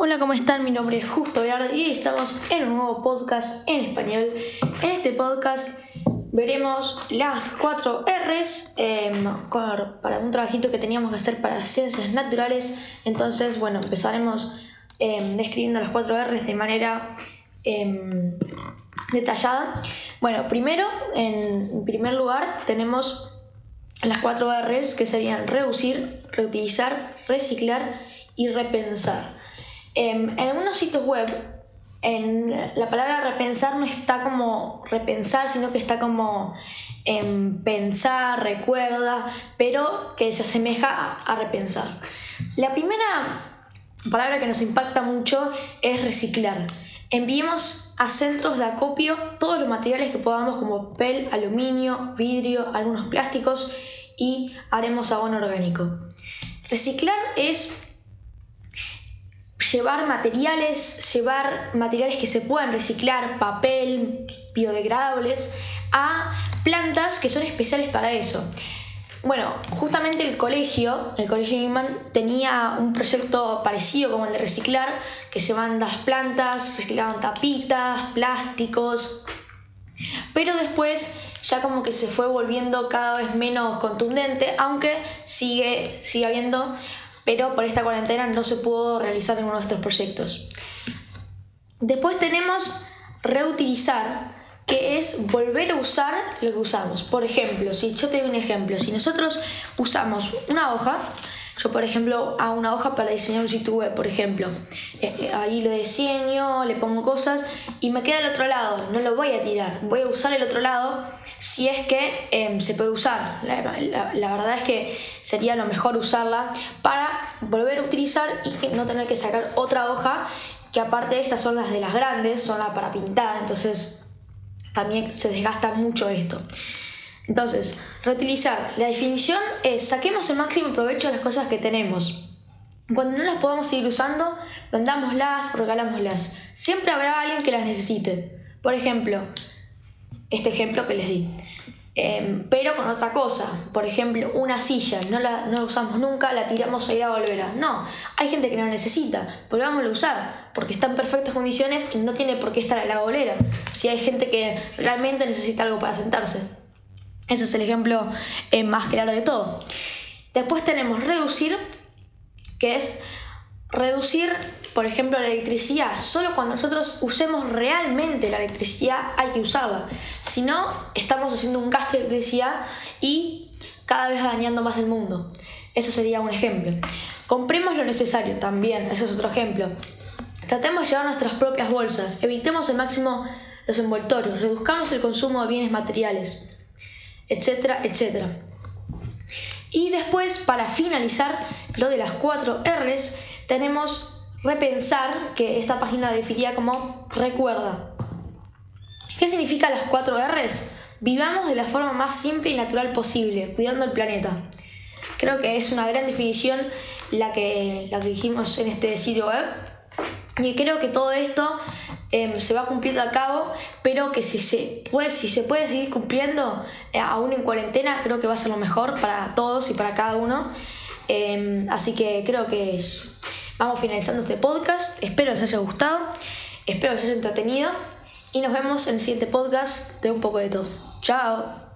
Hola, ¿cómo están? Mi nombre es Justo Velarde y estamos en un nuevo podcast en español. En este podcast veremos las cuatro R's em, para un trabajito que teníamos que hacer para ciencias naturales. Entonces, bueno, empezaremos em, describiendo las cuatro R's de manera em, detallada. Bueno, primero, en primer lugar, tenemos las cuatro R's que serían reducir, reutilizar, reciclar y repensar. Em, en algunos sitios web, en la palabra repensar no está como repensar, sino que está como en pensar, recuerda, pero que se asemeja a, repensar. La primera palabra que nos impacta mucho es reciclar. Enviemos a centros de acopio todos los materiales que podamos como papel, aluminio, vidrio, algunos plásticos y haremos abono orgánico. Reciclar es llevar materiales, llevar materiales que se puedan reciclar, papel, biodegradables, a plantas que son especiales para eso. Bueno, justamente el colegio, el colegio Newman, tenía un proyecto parecido como el de reciclar, que se van las plantas, reciclaban tapitas, plásticos, pero después ya como que se fue volviendo cada vez menos contundente, aunque sigue, sigue habiendo pero por esta cuarentena no se pudo realizar ninguno de estos proyectos. Después tenemos reutilizar, que es volver a usar lo que usamos. Por ejemplo, si yo te doy un ejemplo, si nosotros usamos una hoja, yo por ejemplo hago una hoja para diseñar un sitio web, por ejemplo, eh, eh, ahí lo diseño, le pongo cosas y me queda el otro lado, no lo voy a tirar, voy a usar el otro lado si es que em, se puede usar. La, verdad es que sería lo mejor usarla para volver a utilizar y no tener que sacar otra hoja, que aparte estas son las de las grandes, son las para pintar, entonces también se desgasta mucho esto. Entonces, reutilizar. La definición es saquemos el máximo provecho de las cosas que tenemos. Cuando no las podamos seguir usando, vendámoslas, regalámoslas. Siempre habrá alguien que las necesite. Por ejemplo, este ejemplo que les di. Em, pero con otra cosa. Por ejemplo, una silla, no la, no usamos nunca, la tiramos a ir a volver. No, hay gente que no la necesita, volvámosla a usar, porque está en perfectas condiciones y no tiene por qué estar en la bolera. Si hay gente que realmente necesita algo para sentarse. Ese es el ejemplo eh, más claro de todo. Después tenemos reducir, que es reducir, por ejemplo, la electricidad. Solo cuando nosotros usemos realmente la electricidad hay que usarla. Si no, estamos haciendo un gasto de electricidad y cada vez dañando más el mundo. Eso sería un ejemplo. Compremos lo necesario también, eso es otro ejemplo. Tratemos de llevar nuestras propias bolsas, evitemos al máximo los envoltorios, reduzcamos el consumo de bienes materiales, etcétera, etcétera. Y después, para finalizar lo de las cuatro R's, tenemos repensar, que esta página definiría como recuerda. ¿Qué significa las cuatro R's? Vivamos de la forma más simple y natural posible, cuidando el planeta. Creo que es una gran definición la que, la que dijimos en este sitio web. Y creo que todo esto em, se va cumpliendo a cabo, pero que si se puede, si se puede seguir cumpliendo, eh, aún en cuarentena, creo que va a ser lo mejor para todos y para cada uno. Em, así que creo que vamos finalizando este podcast. Espero les haya gustado, espero que les haya entretenido y nos vemos en el siguiente podcast de un poco de todo. Chao.